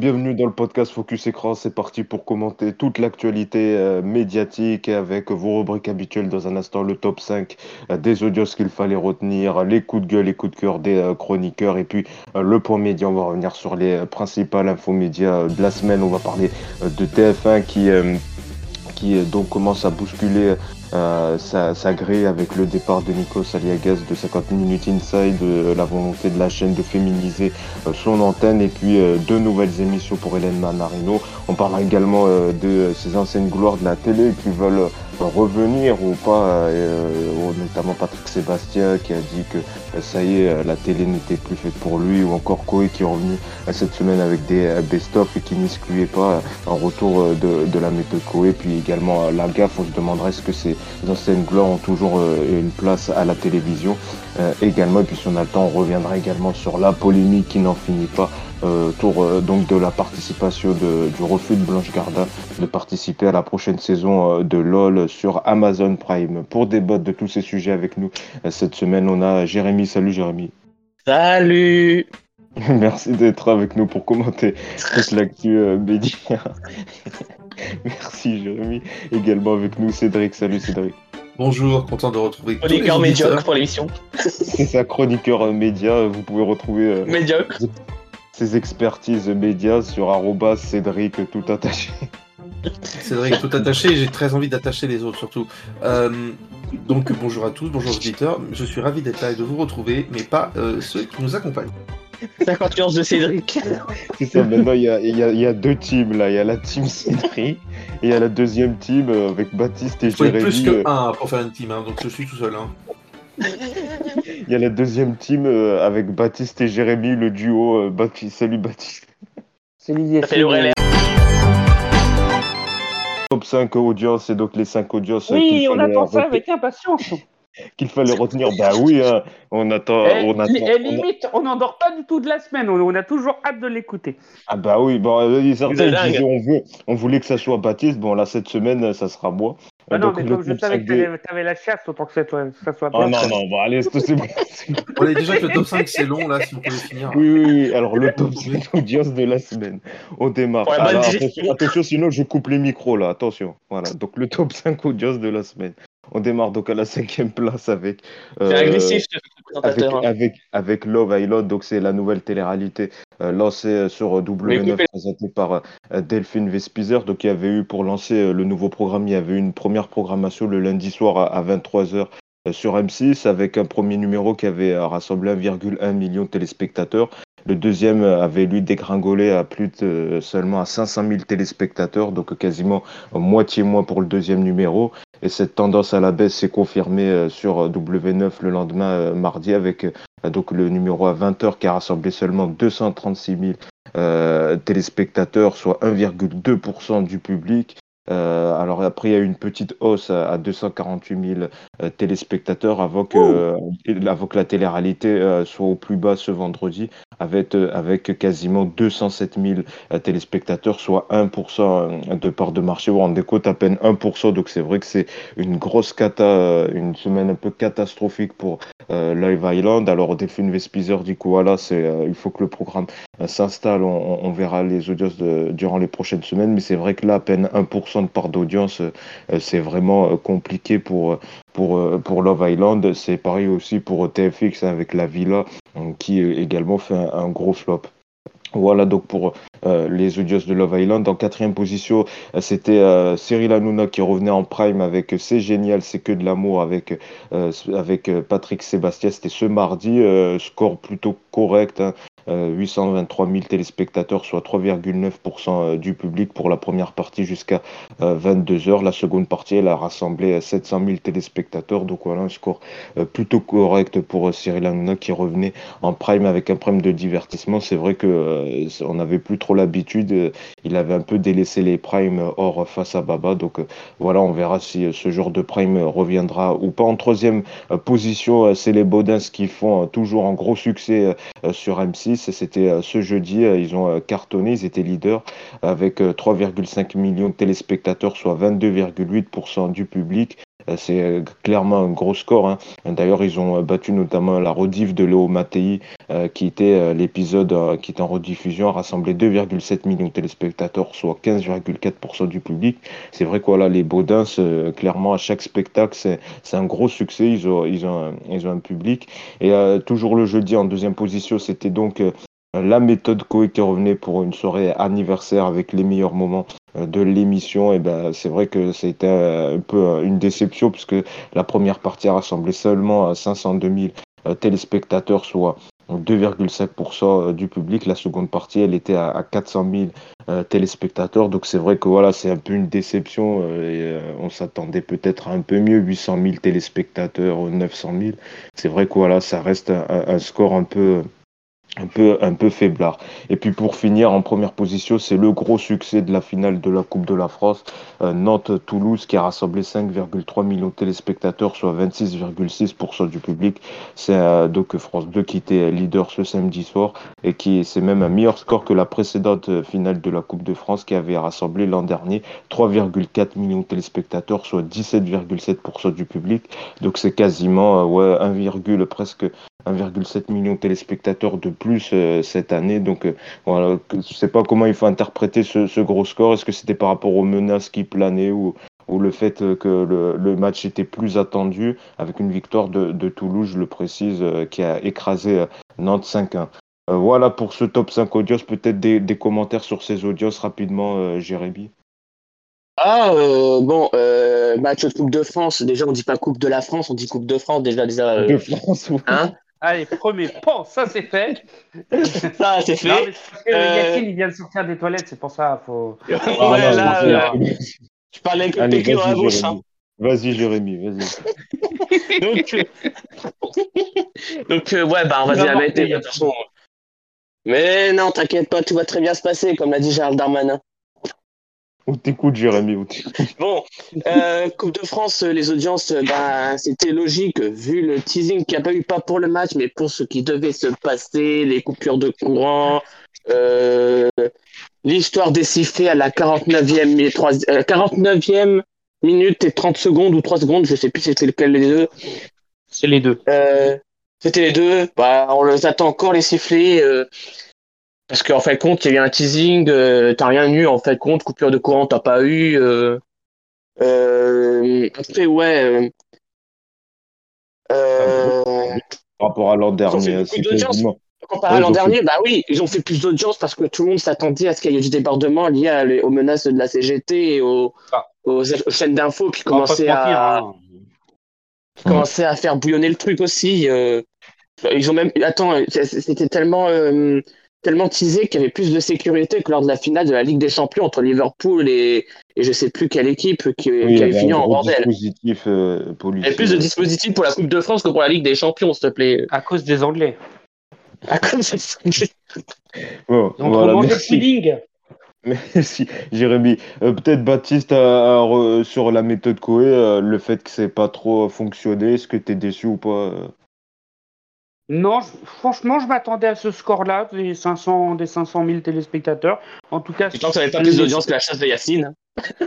Bienvenue dans le podcast Focus Écran. C'est parti pour commenter toute l'actualité euh, médiatique avec vos rubriques habituelles dans un instant, le top 5 euh, des audios qu'il fallait retenir, les coups de gueule, les coups de cœur des euh, chroniqueurs et puis le point média. On va revenir sur les principales infos médias de la semaine. On va parler de TF1 qui, qui donc commence à bousculer euh, ça, ça avec le départ de Nico Aliagas de 50 Minutes Inside, euh, la volonté de la chaîne de féminiser euh, son antenne et puis deux nouvelles émissions pour Hélène Manarino. On parlera également de ces anciennes gloires de la télé qui veulent revenir ou pas, euh, notamment Patrick Sébastien qui a dit que euh, ça y est, euh, la télé n'était plus faite pour lui, ou encore Koé qui est revenu cette semaine avec des best-of et qui n'excluait pas un retour de, la méthode Koé, puis également la gaffe, on se demanderait est-ce que ces anciennes gloires ont toujours une place à la télévision également, et puis si on a le temps, on reviendra également sur la polémique qui n'en finit pas euh, tour euh, donc de la participation de, du refus de Blanche Gardin de participer à la prochaine saison euh, de LOL sur Amazon Prime. Pour débattre de tous ces sujets avec nous cette semaine, on a Jérémy. Salut Jérémy. Salut Merci d'être avec nous pour commenter toute l'actu média. Merci Jérémy. Également avec nous Cédric. Salut Cédric. Bonjour, content de retrouver. Chroniqueur médiocre pour l'émission. C'est ça, chroniqueur média. Vous pouvez retrouver. médiocre ses expertises médias sur arroba Cédric tout attaché. Cédric tout attaché, j'ai très envie d'attacher les autres surtout. Euh, donc bonjour à tous, bonjour aux auditeurs, je suis ravi d'être là et de vous retrouver, mais pas euh, ceux qui nous accompagnent. 50 de Cédric. C'est ça, maintenant il y a, deux teams là, il y a la team Cédric et il y a la deuxième team euh, avec Baptiste et Jérémy. Il plus que un pour faire une team, hein, donc je suis tout seul. Hein. Il y a la deuxième team euh, avec Baptiste et Jérémy, le duo. Euh, Baptiste. Salut Baptiste. Salut Top 5 audience et donc les 5 audiences. Oui, on attend ça avec impatience. Qu'il fallait retenir, bah oui, hein, on attend. Et, on attend et limite, on n'endort pas du tout de la semaine, on, a toujours hâte de l'écouter. Ah bah oui, bon, euh, certains disaient on, veut, on voulait que ça soit Baptiste, bon là cette semaine ça sera moi. Ah non, mais comme je savais que tu avais la chasse, autant que ça soit pas. Oh non, non, bon, allez, c'est bon. On est déjà que le top 5, c'est long, là, si vous pouvez finir. Oui, oui, oui. Alors, le top 5 audience de la semaine. On démarre. Alors, attention, attention, sinon, je coupe les micros, là. Attention. Voilà. Donc, le top 5 audience de la semaine. On démarre donc à la cinquième place avec. Euh, agressif, avec, hein. avec, avec, Love Island, donc c'est la nouvelle télé-réalité euh, lancée euh, sur W9, présentée par euh, Delphine Vespizer. Donc il y avait eu pour lancer le nouveau programme, il y avait eu une première programmation le lundi soir à, 23h sur M6 avec un premier numéro qui avait rassemblé 1,1 million de téléspectateurs. Le deuxième avait lui dégringolé à plus de seulement à 500 000 téléspectateurs, donc quasiment moitié moins pour le deuxième numéro. Et cette tendance à la baisse s'est confirmée euh, sur W9 le lendemain euh, mardi avec euh, donc le numéro à 20h qui a rassemblé seulement 236 000 téléspectateurs, soit 1,2% du public. Alors après, il y a eu une petite hausse à, 248 000 téléspectateurs avant que, avant que la télé-réalité soit au plus bas ce vendredi avec, euh, avec quasiment 207 000 euh, téléspectateurs, soit 1% euh, de part de marché. On décote à peine 1%, donc c'est vrai que c'est une grosse cata, une semaine un peu catastrophique pour Live Island. Alors Delphine Vespizer dit voilà, c'est, il faut que le programme s'installe, on, verra les audiences durant les prochaines semaines, mais c'est vrai que là, à peine 1% de part d'audience, c'est vraiment compliqué pour, pour, pour Love Island. C'est pareil aussi pour TFX avec la Villa qui également fait un, gros flop. Voilà donc pour euh, les audios de Love Island. En quatrième position, euh, c'était euh, Cyril Hanouna qui revenait en prime avec C'est génial, c'est que de l'amour avec, avec Patrick Sébastien. C'était ce mardi, score plutôt correct. Hein. 823 000 téléspectateurs, soit 3,9% du public pour la première partie jusqu'à 22 heures. La seconde partie, elle a rassemblé 700 000 téléspectateurs. Donc voilà un score plutôt correct pour Cyril Hanouna qui revenait en prime avec un prime de divertissement. C'est vrai que on n'avait plus trop l'habitude. Euh, il avait un peu délaissé les primes hors face à Baba. Donc euh, voilà, on verra si euh, ce genre de prime reviendra ou pas. En troisième position, c'est les Baudins qui font toujours un gros succès sur M6. C'était ce jeudi. Ils ont cartonné, ils étaient leaders avec 3,5 millions de téléspectateurs, soit 22,8% du public. C'est clairement un gros score. Hein. D'ailleurs, ils ont battu notamment la rediff de Léo Mattei, qui était l'épisode qui est en rediffusion, a rassemblé 2,7 millions de téléspectateurs, soit 15,4% du public. C'est vrai que voilà, les Baudins, clairement, à chaque spectacle, c'est un gros succès. Ils ont, un, ils ont un public. Et toujours le jeudi, en deuxième position, c'était donc la méthode Koé qui revenait pour une soirée anniversaire avec les meilleurs moments euh, de l'émission. Et ben, c'est vrai que c'était un peu une déception puisque la première partie a rassemblé seulement 502 000 euh, téléspectateurs, soit 2,5% euh, du public. La seconde partie, elle était à 400 000 téléspectateurs. Donc c'est vrai que voilà, c'est un peu une déception. On s'attendait peut-être un peu mieux, 800 000 téléspectateurs, 900 000. C'est vrai que voilà, ça reste un score un peu un peu, un peu faiblard. Et puis pour finir, en première position, c'est le gros succès de la finale de la Coupe de la France, euh, Nantes-Toulouse, qui a rassemblé 5,3 millions de téléspectateurs, soit 26,6% du public. C'est euh, donc France 2 qui était leader ce samedi soir et qui c'est même un meilleur score que la précédente finale de la Coupe de France qui avait rassemblé l'an dernier 3,4 millions de téléspectateurs, soit 17,7% du public. Donc c'est quasiment euh, ouais, 1, presque 1,7 million de téléspectateurs de plus euh, cette année. Donc euh, voilà, je ne sais pas comment il faut interpréter ce, gros score. Est-ce que c'était par rapport aux menaces qui planaient ou, ou le fait que le, match était plus attendu avec une victoire de, Toulouse, je le précise, euh, qui a écrasé Nantes 5-1. voilà pour ce top 5 audios. Peut-être des, commentaires sur ces audios rapidement, Jérémy. Ah, bon, match de Coupe de France. Déjà, on dit pas Coupe de la France, on dit Coupe de France. Déjà, déjà. de France, oui. Hein Allez, premier pan, ça c'est fait. ça c'est fait. Non, mais parce que euh... Yacine, il vient de sortir des toilettes, c'est pour ça. Faut... ouais, là, là, là. Je parlais avec le PQ dans la bouche. Hein. Vas-y, Jérémy, vas-y. Donc, euh, Donc euh, ouais, bah on va dire la vérité. De toute façon. Mais non, t'inquiète pas, tout va très bien se passer, comme l'a dit Gérald Darmanin. Où t'écoutes, Jérémy Bon, euh, Coupe de France, les audiences, bah, c'était logique, vu le teasing qu'il n'y a pas eu, pas pour le match, mais pour ce qui devait se passer, les coupures de courant, euh, l'histoire des sifflets à la 49e, 3, 49e minute et 30 secondes ou 3 secondes, je sais plus c'était lequel des deux. C'est les deux. Euh, c'était les deux. Bah, on les attend encore, les sifflets. Parce qu'en fait compte, il y a eu un teasing, euh, t'as rien eu en fait compte, coupure de courant, t'as pas eu. Euh, euh, après, ouais. Par rapport à l'an dernier, Comparé à l'an dernier, bah oui, ils ont fait plus d'audience parce que tout le monde s'attendait à ce qu'il y ait du débordement lié aux menaces de la CGT et aux, ah. chaînes d'infos qui commençaient à, hein. commençaient à faire bouillonner le truc aussi. ils ont même, attends, c'était tellement tellement teasé qu'il y avait plus de sécurité que lors de la finale de la Ligue des Champions entre Liverpool et, et je sais plus quelle équipe qui, avait fini en bordel. Dispositif, euh, il y avait plus de dispositifs pour la Coupe de France que pour la Ligue des Champions, s'il te plaît. À cause des Anglais. À cause des Anglais. Bon, Donc, voilà, merci. Merci, Jérémy. Euh, peut-être Baptiste, sur la méthode Coé, euh, le fait que c'est pas trop fonctionné, est-ce que tu es déçu ou pas non, franchement, je m'attendais à ce score-là, des 500, des 500 000 téléspectateurs. En tout cas, tu penses que ça n'avait pas plus d'audience que la chasse de Yacine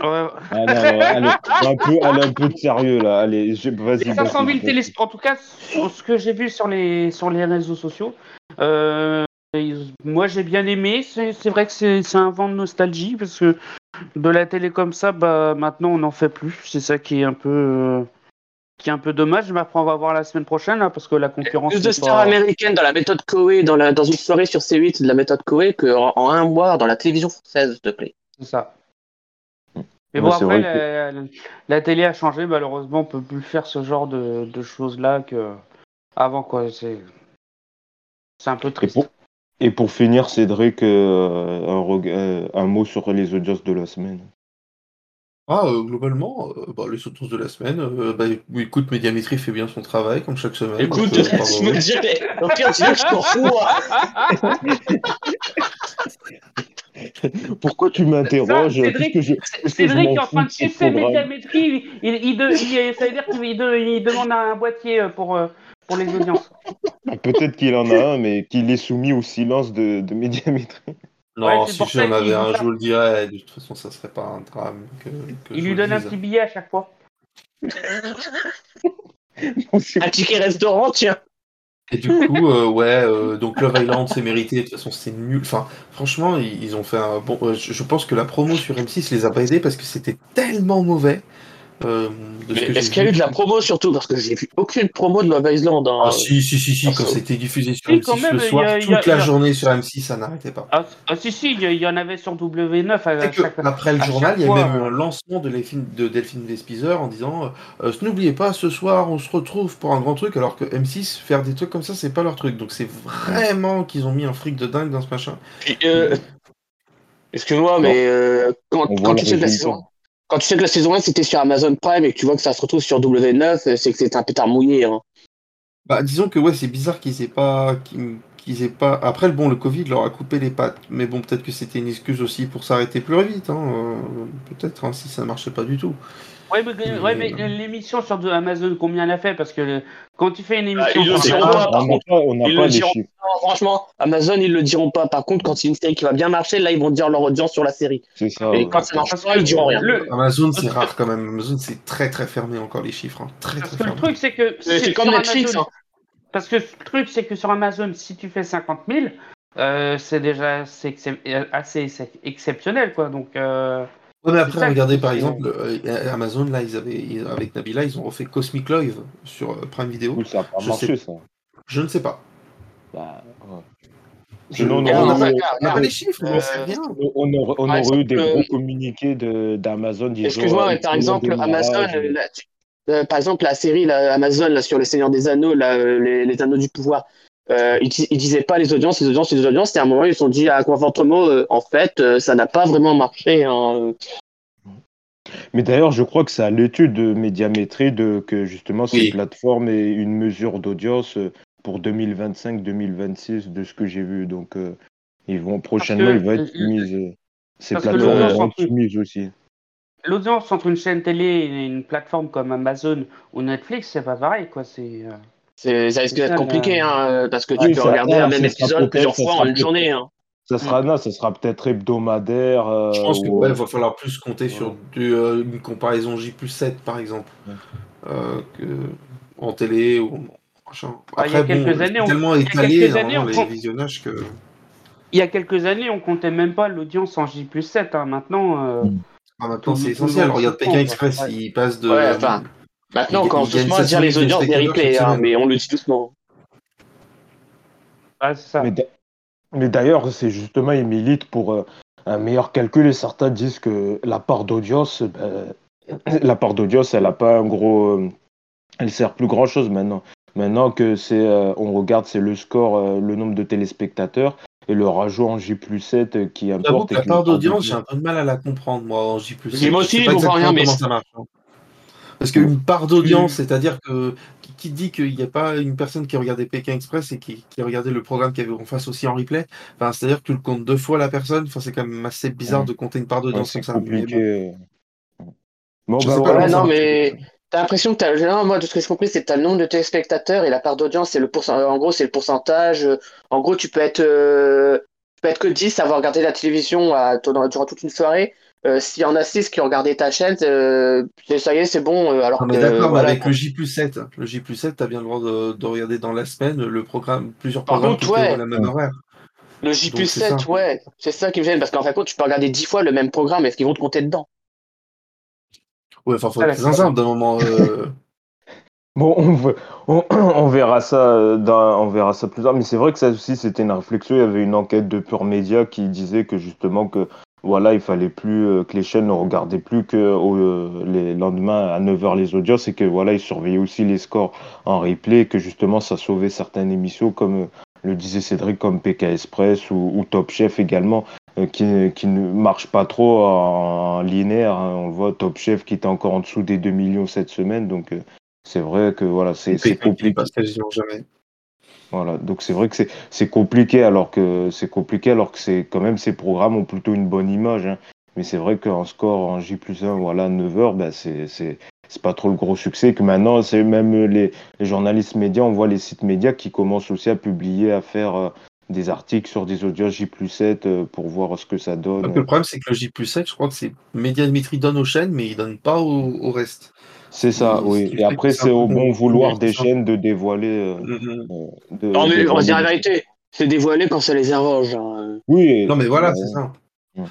ah non, allez, un peu, allez, un peu de sérieux là. Allez, vas-y. 500 000 téléspectateurs. En tout cas, sur ce que j'ai vu sur les, sur les réseaux sociaux, euh, moi j'ai bien aimé. C'est vrai que c'est un vent de nostalgie parce que de la télé comme ça, bah, maintenant on n'en fait plus. C'est ça qui est un peu. Euh, qui est un peu dommage, mais après on va voir la semaine prochaine hein, parce que la concurrence. Plus de stars américaines dans la méthode Koei, dans, la, dans une soirée sur C8 de la méthode Koei qu'en en un mois dans la télévision française, s'il te plaît. C'est ça. Mais bon, après, la, télé a changé, malheureusement, on peut plus faire ce genre de, de choses-là que avant, quoi. C'est un peu triste. Et pour, finir, Cédric, euh, un, euh, un mot sur les audiences de la semaine. Ah, euh, globalement, euh, bah, les audiences de la semaine, euh, bah, écoute, Médiamétrie fait bien son travail, comme chaque semaine. Écoute, je me dirais, au pire, tu que je t'en fous, Pourquoi tu m'interroges Cédric, je, Cédric est en train de chercher Médiamétrie, il, il, il, ça veut dire qu'il demande un boîtier pour, pour les audiences. Peut-être qu'il en a un, mais qu'il est soumis au silence de, de Médiamétrie. Non, si j'en avais un, je vous le dirais. De toute façon, ça serait pas un drame. il lui donne un petit billet à chaque fois. Un ticket restaurant, tiens. Et du coup, euh, ouais, euh, donc Love Island, c'est mérité. De toute façon, c'est nul. Enfin, franchement, ils, ont fait un bon. Euh, je pense que la promo sur M6 les a pas aidés parce que c'était tellement mauvais. Euh, est-ce qu'il y a eu de la promo surtout? Parce que j'ai vu aucune promo de Love Island. Hein. Ah si, si, si, si, quand c'était diffusé sur M6 le soir, toute la journée sur M6, ça n'arrêtait pas. Ah, ah, si, si, il y, en avait sur W9. Après le journal, il y a même un lancement de, de Delphine Vespizer en disant euh, N'oubliez pas, ce soir, on se retrouve pour un grand truc, alors que M6, faire des trucs comme ça, c'est pas leur truc. Donc c'est vraiment qu'ils ont mis un fric de dingue dans ce machin. Euh, excuse-moi, mais quand, quand tu sais de la saison quand tu sais que la saison 1 c'était sur Amazon Prime et que tu vois que ça se retrouve sur W9, c'est que c'est un pétard mouillé. Hein. Bah, disons que ouais, c'est bizarre qu'ils aient pas. Qu'ils aient pas. Après, bon, le Covid leur a coupé les pattes. Mais bon, peut-être que c'était une excuse aussi pour s'arrêter plus vite. Hein. Euh, peut-être hein, si ça marchait pas du tout. Ouais, mais, euh, l'émission sur Amazon, combien elle a fait? Parce que quand tu fais une émission. on n'a pas, les chiffres. franchement, Amazon, ils le diront pas. Par contre, quand c'est une série qui va bien marcher, là, ils vont dire leur audience sur la série. C'est ça. Et quand ça marche pas, ils diront rien. Amazon, c'est rare quand même. Amazon, c'est très très fermé encore les chiffres. Hein. Très, très fermé. Le truc, c'est que. C'est comme Netflix. Hein. Parce que le truc, c'est que sur Amazon, si tu fais 50 000, euh, c'est déjà assez exceptionnel, quoi. Donc. Euh... Ouais, mais après, regardez par exemple, euh, Amazon, là, ils avaient, avec Nabila, ils ont refait Cosmic Live sur euh, Prime Video. Oui, ça a pas je marché, ça. Je ne sais pas. Bah, ouais. On n'a pas les chiffres, on sait rien. On, aurait, on aurait eu des gros communiqués d'Amazon. Excuse-moi, par exemple, Amazon, euh, par exemple, la série Amazon là, sur le Seigneur des Anneaux, là, les, les, Anneaux du Pouvoir, euh, ils, ils, disaient pas les audiences, les audiences, les audiences. C'était un moment, ils se sont dit à ah, Confortement, euh, en fait, euh, ça n'a pas vraiment marché. Hein. Mais d'ailleurs, je crois que c'est à l'étude de médiamétrie de, que justement ces plateformes aient une mesure d'audience pour 2025-2026 de ce que j'ai vu. Donc, ils vont prochainement, ils vont être soumises. Ces plateformes vont être soumises aussi. L'audience entre une chaîne télé et une plateforme comme Amazon ou Netflix, c'est pas pareil, quoi. C'est ça risque d'être compliqué, hein, parce que tu peux regarder un même épisode plusieurs fois en une journée. Hein. Ça sera, mm. ça sera peut-être hebdomadaire. Euh, je pense qu'il va falloir plus compter sur euh, une comparaison J plus 7, par exemple, euh, que, en télé ou machin. Après, il y a quelques années, on... tellement étalé hein, les visionnages que... Il y a quelques années, on comptait même pas l'audience en J plus 7. Hein. Maintenant, mm. ah, maintenant c'est essentiel. Regarde Pékin Express, il passe de... Maintenant, on commence doucement à dire les audiences des replays, hein, mais on le dit doucement. Ah, ça. Mais d'ailleurs, c'est justement, ils militent pour euh, un meilleur calcul et certains disent que la part d'audience, ben, la part d'audience, elle n'a pas un gros. Elle euh, elle sert plus grand chose maintenant. Maintenant que c'est, euh, on regarde, c'est le score, le nombre de téléspectateurs et le rajout en J 7 qui importe. La part d'audience, j'ai un peu de mal à la comprendre, moi, en J 7. Moi aussi, je comprends rien, mais. Ça marche. Hein. Parce qu'une part d'audience, c'est-à-dire que qui dit qu'il n'y a pas une personne qui a regardé Pékin Express et qui, a regardé le programme qui avait en face aussi en replay, enfin, c'est-à-dire que tu le comptes deux fois la personne, enfin, c'est quand même assez bizarre de compter une part d'audience comme ça. Compliqué. Bon, bah, non, mais t'as l'impression que as... moi, de ce que j'ai compris, c'est que le nombre de téléspectateurs et la part d'audience, c'est le pourcentage. En gros, c'est le pourcentage. En gros, tu peux être, euh, tu peux être que 10 à avoir regardé la télévision à... durant toute une soirée euh, s'il y en a 6 qui ont regardé ta chaîne, euh, ça y est, c'est bon. Euh, alors d'accord, mais avec le J 7, le J 7, tu as bien le droit de, regarder dans la semaine le programme, plusieurs programmes contre, ouais. la même horaire. Le J 7, ouais, c'est ça qui me gêne, parce qu'en fait, tu peux regarder 10 fois le même programme, est-ce qu'ils vont te compter dedans? Ouais, enfin, faut être très d'un moment. Bon, on, on, verra ça dans, on verra ça plus tard, mais c'est vrai que ça aussi c'était une réflexion. Il y avait une enquête de Pure Média qui disait que justement que voilà, il fallait plus euh, que les chaînes ne regardaient plus que euh, les lendemains à 9h les audiences et que voilà, ils surveillaient aussi les scores en replay que justement ça sauvait certaines émissions comme euh, le disait Cédric comme PK Express ou, Top Chef également qui, ne marche pas trop en, linéaire. Hein. On le voit Top Chef qui était encore en dessous des 2 millions cette semaine donc c'est vrai que voilà, c'est compliqué. jamais. Voilà, donc c'est vrai que c'est compliqué alors que c'est compliqué alors que c'est quand même ces programmes ont plutôt une bonne image. Hein. Mais c'est vrai qu'en score en J plus 1, voilà, 9 heures, ben c'est pas trop le gros succès. Que maintenant, c'est même les, journalistes médias, on voit les sites médias qui commencent aussi à publier, à faire euh, des articles sur des audios J plus 7 euh, pour voir ce que ça donne. le problème, c'est que le J plus 7, je crois que c'est Média Dimitri donne aux chaînes, mais il donne pas au, au reste. C'est ça, oui. Et après, c'est au bon vouloir des chaînes de dévoiler. Mm-hmm. non, mais on va dire la vérité. C'est dévoilé quand ça les arrange. Hein. Oui. Non, mais voilà, c'est ça.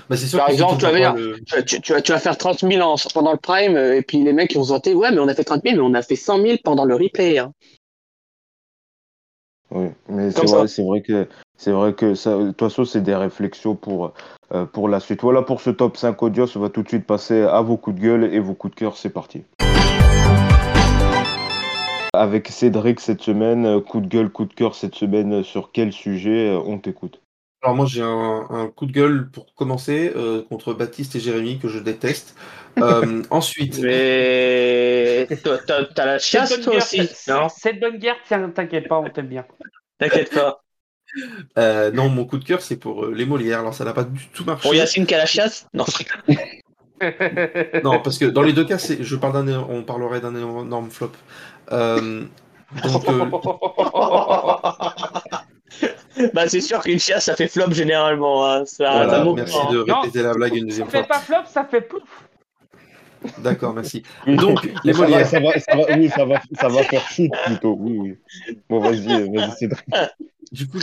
Bah, sûr Par exemple, tu vas, tu, tu, vas, faire 30 000 en, pendant le prime, et puis les mecs ils ont voté, ouais, mais on a fait 30 000, mais on a fait 100 000 pendant le replay. Hein. Oui, mais c'est vrai, vrai, que c'est vrai que ça, de toute façon, c'est des réflexions pour, euh, pour la suite. Voilà pour ce top 5 audios. On va tout de suite passer à vos coups de gueule et vos coups de cœur. C'est parti. Avec Cédric cette semaine, euh, coup de gueule, coup de cœur cette semaine, euh, sur quel sujet on t'écoute? Alors moi j'ai un, coup de gueule pour commencer contre Baptiste et Jérémy que je déteste. ensuite. Mais t'as la chasse toi aussi. Cette bonne guerre, tiens, t'inquiète pas, on t'aime bien. T'inquiète pas. Euh, non, mon coup de cœur, c'est pour euh, les Molières. Alors, ça n'a pas du tout marché. Pour Yacine qui a la chasse Non, Non, parce que dans les deux cas, je parle on parlerait d'un énorme flop. Euh, donc, bah, c'est sûr qu'une chasse, ça fait flop généralement. Hein. merci de répéter la blague une deuxième fois. Ça fait pas flop, ça fait pouf. D'accord, merci. Donc, les Molières. Ça va, ça va, oui, ça va, ça va faire chute plutôt. Oui, oui. Bon, vas-y, vas-y, Cédric. Du coup,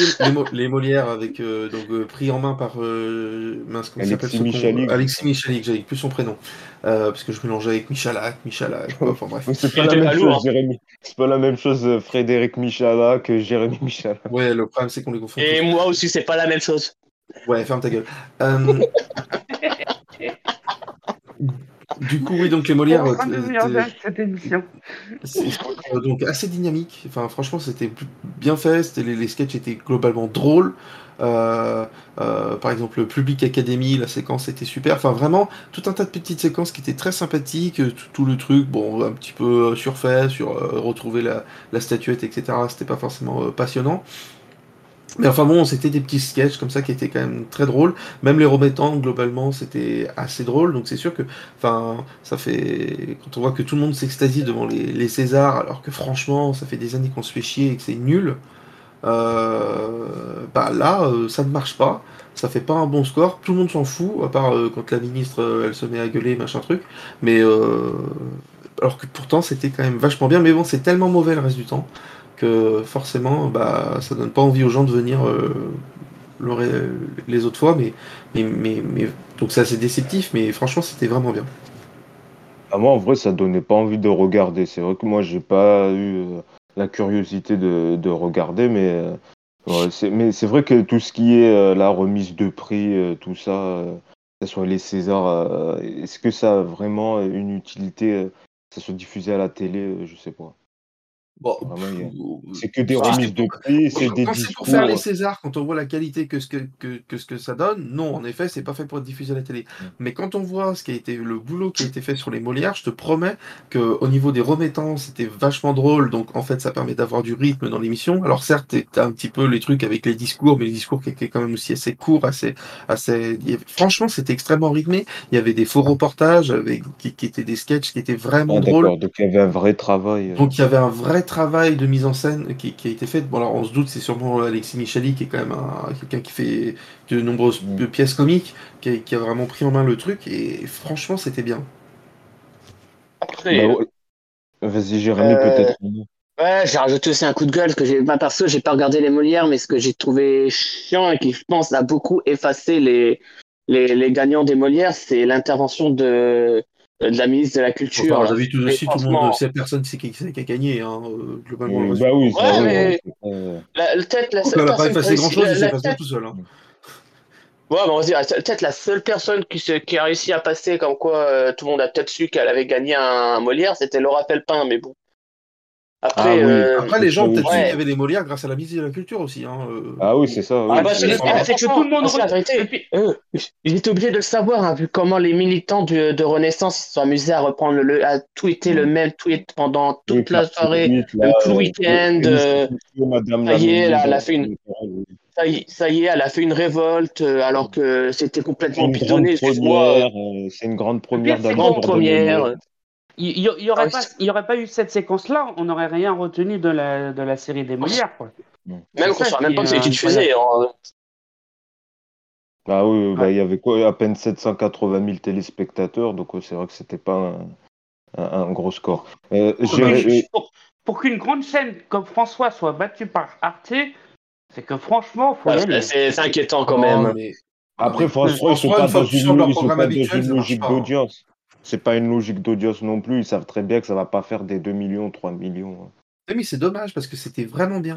les, Molières avec euh, donc euh, pris en main par euh, mince, Alexis Michalik. Alexis Michalik, j'avais plus son prénom parce que je mélangeais avec Michalak, Michalak. Enfin bref. C'est pas, la même chose, hein. Jérémy. C'est pas la même chose, Frédéric Michalak que Jérémy Michalak. Ouais, le problème c'est qu'on les confond. Et moi aussi, c'est pas la même chose. Ouais, ferme ta gueule. Du coup, oui, donc les Molières. cette émission. Euh, donc assez dynamique. Enfin, franchement, c'était bien fait. Les, les sketchs étaient globalement drôles. Euh, euh, par exemple, le Public Academy, la séquence était super. Enfin, vraiment, tout un tas de petites séquences qui étaient très sympathiques. Tout, le truc, bon, un petit peu surfait, sur retrouver la, la, statuette, etc. C'était pas forcément passionnant. Mais enfin bon, c'était des petits sketchs comme ça qui étaient quand même très drôles. Même les remettants, globalement, c'était assez drôle. Donc c'est sûr que, enfin, ça fait. Quand on voit que tout le monde s'extasie devant les, Césars, alors que franchement, ça fait des années qu'on se fait chier et que c'est nul, euh, bah là, euh, ça ne marche pas. Ça fait pas un bon score. Tout le monde s'en fout, à part euh, quand la ministre, elle se met à gueuler, machin truc. Mais. alors que pourtant, c'était quand même vachement bien. Mais bon, c'est tellement mauvais le reste du temps forcément, bah, ça donne pas envie aux gens de venir euh, les autres fois. Mais, mais, mais, donc c'est assez déceptif, mais franchement, c'était vraiment bien. Ah, moi, en vrai, ça donnait pas envie de regarder. C'est vrai que moi, j'ai pas eu euh, la curiosité de, regarder, mais euh, c'est mais c'est vrai que tout ce qui est la remise de prix, tout ça, que ce soit les Césars, est-ce que ça a vraiment une utilité, ça soit diffusé à la télé, je sais pas. Bon, c'est que des remises de prix, c'est des discours. pour faire les Césars, quand on voit la qualité que ce que, que, ce que ça donne, non, en effet, c'est pas fait pour être diffusé à la télé. Mm. Mais quand on voit ce qui a été le boulot qui a été fait sur les Molières, je te promets que au niveau des remettants, c'était vachement drôle. Donc en fait, ça permet d'avoir du rythme dans l'émission. Alors certes, t'as un petit peu les trucs avec les discours, mais les discours qui étaient quand même aussi assez courts, assez, assez. Franchement, c'était extrêmement rythmé. Il y avait des faux reportages avec qui, étaient des sketchs qui étaient vraiment ah, drôles. Donc il y avait un vrai travail. Euh. Donc il y avait un vrai travail de mise en scène qui, a été fait. Bon, alors on se doute, c'est sûrement Alexis Michali qui est quand même quelqu'un qui fait de nombreuses mm. pièces comiques, qui a, vraiment pris en main le truc, et franchement, c'était bien. Bah vas-y, Jérémy, euh, peut-être. Ouais, j'ai rajouté aussi un coup de gueule, que j'ai, pas perso, j'ai pas regardé les Molières, mais ce que j'ai trouvé chiant et qui, je pense, a beaucoup effacé les, les, les gagnants des Molières, c'est l'intervention de, de la ministre de la Culture. Enfin, J'avais tout aussi, tout le monde, c'est personne qui, qui, qui a gagné, hein, euh, globalement. bah oui, ouais, mais peut-être la seule. Elle n'a pas effacé grand-chose, il s'est passé tout seul. Hein. Ouais, on va dire, peut-être la seule personne qui, qui, a réussi à passer, comme quoi euh, tout le monde a peut-être su qu'elle avait gagné un, un Molière, c'était Laura Pelpin, mais bon. Après, ah euh, Après, les gens ont peut-être qu'il y avait des Molières grâce à la musique et la culture aussi. Hein, euh. Ah oui, c'est ça. Ah bah, c'est que tout le monde. La vérité, euh, J'étais obligé de le savoir, hein, vu comment les militants de, de Renaissance se sont amusés à reprendre le, à tweeter le même tweet pendant toute la soirée, tout le week-end. ça y est, elle a fait une. Ça y, est, elle a fait une révolte alors que c'était complètement bidonné. C'est une grande première. C'est une grande première. Il n'y y aurait, pas, y aurait pas eu cette séquence-là, on n'aurait rien retenu de la, de la série des Molières. Quoi. Même qu'on ne même pas que c'était diffusé. Hein. Ah oui, bah, il y avait quoi À peine 780 000 téléspectateurs, donc c'est vrai que c'était pas un, gros score. pour, qu'une grande chaîne comme François soit battue par Arte, c'est que franchement, faut C'est inquiétant quand même. Après, François, ils sont pas dans une, logique d'audience. C'est pas une logique d'audience non plus. Ils savent très bien que ça va pas faire des 2 millions, 3 millions. Hein. Eh c'est dommage parce que c'était vraiment bien.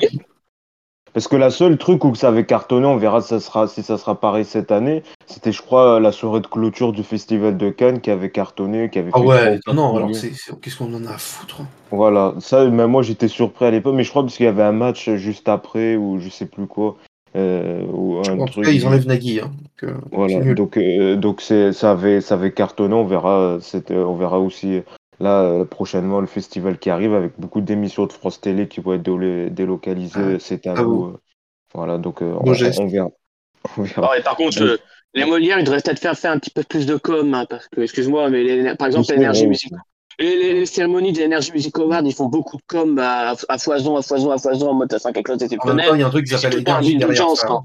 Parce que la seule truc où ça avait cartonné, on verra si ça sera, si ça sera pareil cette année, c'était, je crois, la soirée de clôture du Festival de Cannes qui avait cartonné, qui avait Ah ouais, non, alors qu'est-ce qu'on en a à foutre hein Voilà, ça, même moi j'étais surpris à l'époque, mais je crois parce qu'il y avait un match juste après ou je sais plus quoi. Euh, ou un en tout cas, ils enlèvent Nagui. Hein, donc, euh, voilà, donc, euh, donc ça, avait, ça avait cartonné, on verra, on verra aussi là prochainement le festival qui arrive avec beaucoup d'émissions de France Télé qui vont être délocalisées, ah. c'est un ah voilà, donc on, verra. par contre, les Molières, ils devraient peut-être faire, faire un petit peu plus de com, hein, parce que, excuse-moi, mais par exemple, l'énergie musicale. Les, cérémonies des Energy Music Awards, ils font beaucoup de com à, foison, à foison, à foison, en mode ça sent quelque chose d'exceptionnel. il y a un truc qui s'appelle Énergie derrière ça.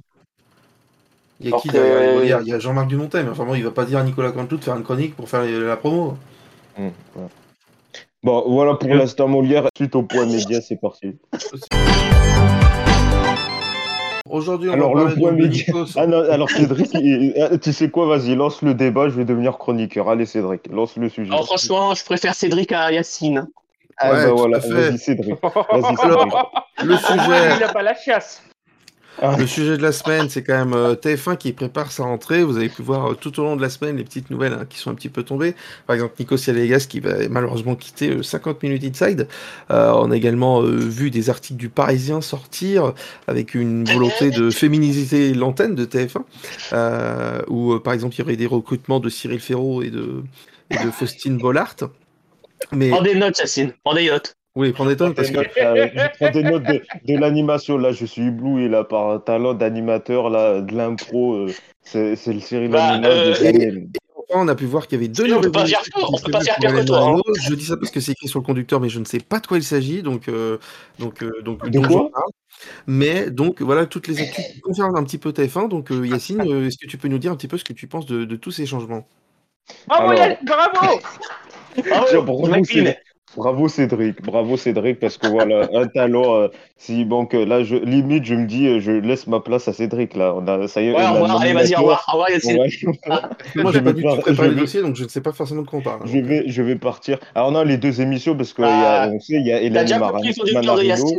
Il y a qui derrière Il y a Jean-Marc Dumontet, mais enfin bon, il va pas dire à Nicolas Cantou de faire une chronique pour faire la promo. Mmh, bon, voilà pour l'instant Molière. Suite au point média, c'est parti. Aujourd'hui, on alors, va parler le point de Ah non, alors Cédric, euh, tu sais quoi, vas-y, lance le débat, je vais devenir chroniqueur. Allez Cédric, lance le sujet. Alors, franchement, je préfère Cédric à Yacine. Ah ouais, bah voilà, vas-y Cédric. Vas-y Cédric. le sujet. Il n'a pas la chasse. Ah. Le sujet de la semaine, c'est quand même euh, TF1 qui prépare sa rentrée. Vous avez pu voir euh, tout au long de la semaine les petites nouvelles hein, qui sont un petit peu tombées. Par exemple, Nico Cialegas qui va malheureusement quitter 50 euh, minutes inside. on a également vu des articles du Parisien sortir avec une volonté de féminiser l'antenne de TF1, où par exemple il y aurait des recrutements de Cyril Ferraud et de, de Faustine Bollard. Mais... Prends des notes, Yacine, prends des notes. Oui, prends des notes parce que. je prends des notes de, l'animation. Là, je suis ébloui là, par un talent d'animateur, là, de l'impro. Euh, c'est, le Cyril bah, euh, on a pu voir qu'il y avait deux on peut pas dire on peut pas dire pire que toi. Hein. Je dis ça parce que c'est écrit sur le conducteur, mais je ne sais pas de quoi il s'agit. Donc, euh, donc, donc, de quoi mais donc voilà toutes les études qui concernent un petit peu TF1. Donc Yacine, est-ce que tu peux nous dire un petit peu ce que tu penses de, tous ces changements? Bravo, bravo, bravo Bravo Cédric, bravo Cédric, parce que voilà, un talent. Euh, si donc là, je limite, je me dis, euh, je laisse ma place à Cédric là. On a, ça y est. Ouais, on allez, vas-y, au revoir, au revoir, Moi, j'ai pas du tout préparé le dossier, donc je ne sais pas forcément de quoi on parle. Je vais, je vais partir. Alors on a les deux émissions parce que bah, on sait, il y a Hélène Manarino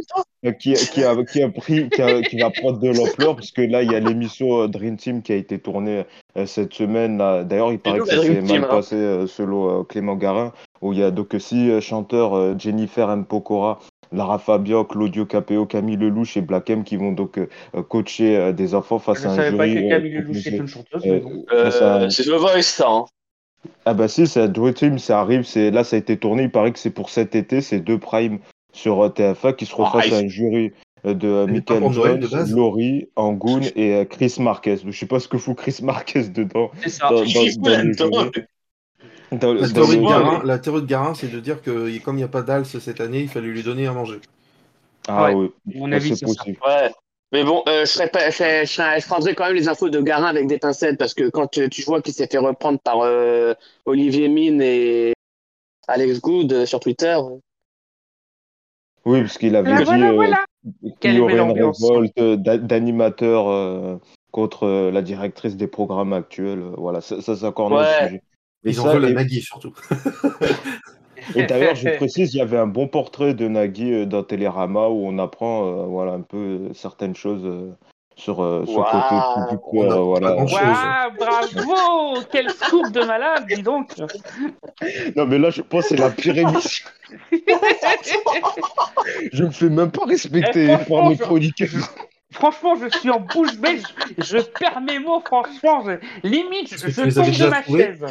euh, qui, qui, a, qui a pris, qui, a, qui va prendre de l'ampleur parce que là, il y a l'émission Dream Team qui a été tournée cette semaine. D'ailleurs, il paraît que ça s'est mal passé selon Clément Garin où il y a donc six euh, chanteurs, euh, Jennifer M. Pokora, Lara Fabian, Claudio Capeo, Camille Lelouch et Black M qui vont donc euh, coacher des enfants face à un jury. Je ne savais pas que Camille Lelouch était une chanteuse. C'est The Voice, ça. Hein. Ah bah si, c'est Dream Team, ça arrive. Là, ça a été tourné. Il paraît que c'est pour cet été. C'est deux primes sur TF1 qui se retrouvent face à un jury de Michael Jones, Laurie, Angoon et Chris Marquez. Je sais pas ce que fout Chris Marquez dedans. C'est ça. Dans, dans, la, théorie de Garin, c'est de dire que comme il n'y a pas d'Als cette année, il fallait lui donner à manger. Ah oui, mon avis, c'est possible. Ouais. Mais bon, euh, je, serais pas, je, je, prendrais quand même les infos de Garin avec des pincettes parce que quand tu, vois qu'il s'est fait reprendre par euh, Olivier Mine et Alex Good euh, sur Twitter. Oui, parce qu'il avait dit qu'il y aurait une révolte d'animateurs contre la directrice des programmes actuels. Voilà, ça, ça c'est encore un autre sujet. Ils ont la Nagui surtout. Et d'ailleurs, je précise, il y avait un bon portrait de Nagui euh, dans Télérama où on apprend euh, voilà, un peu euh, certaines choses sur ce côté du voilà. bravo Quel scoop de malade, dis donc Non, mais là, je pense que c'est la pire émission. je me fais même pas respecter par mes chroniqueurs. Franchement, je suis en bouche bée, je, perds mes mots, franchement, limite, je, je tombe de ma chaise.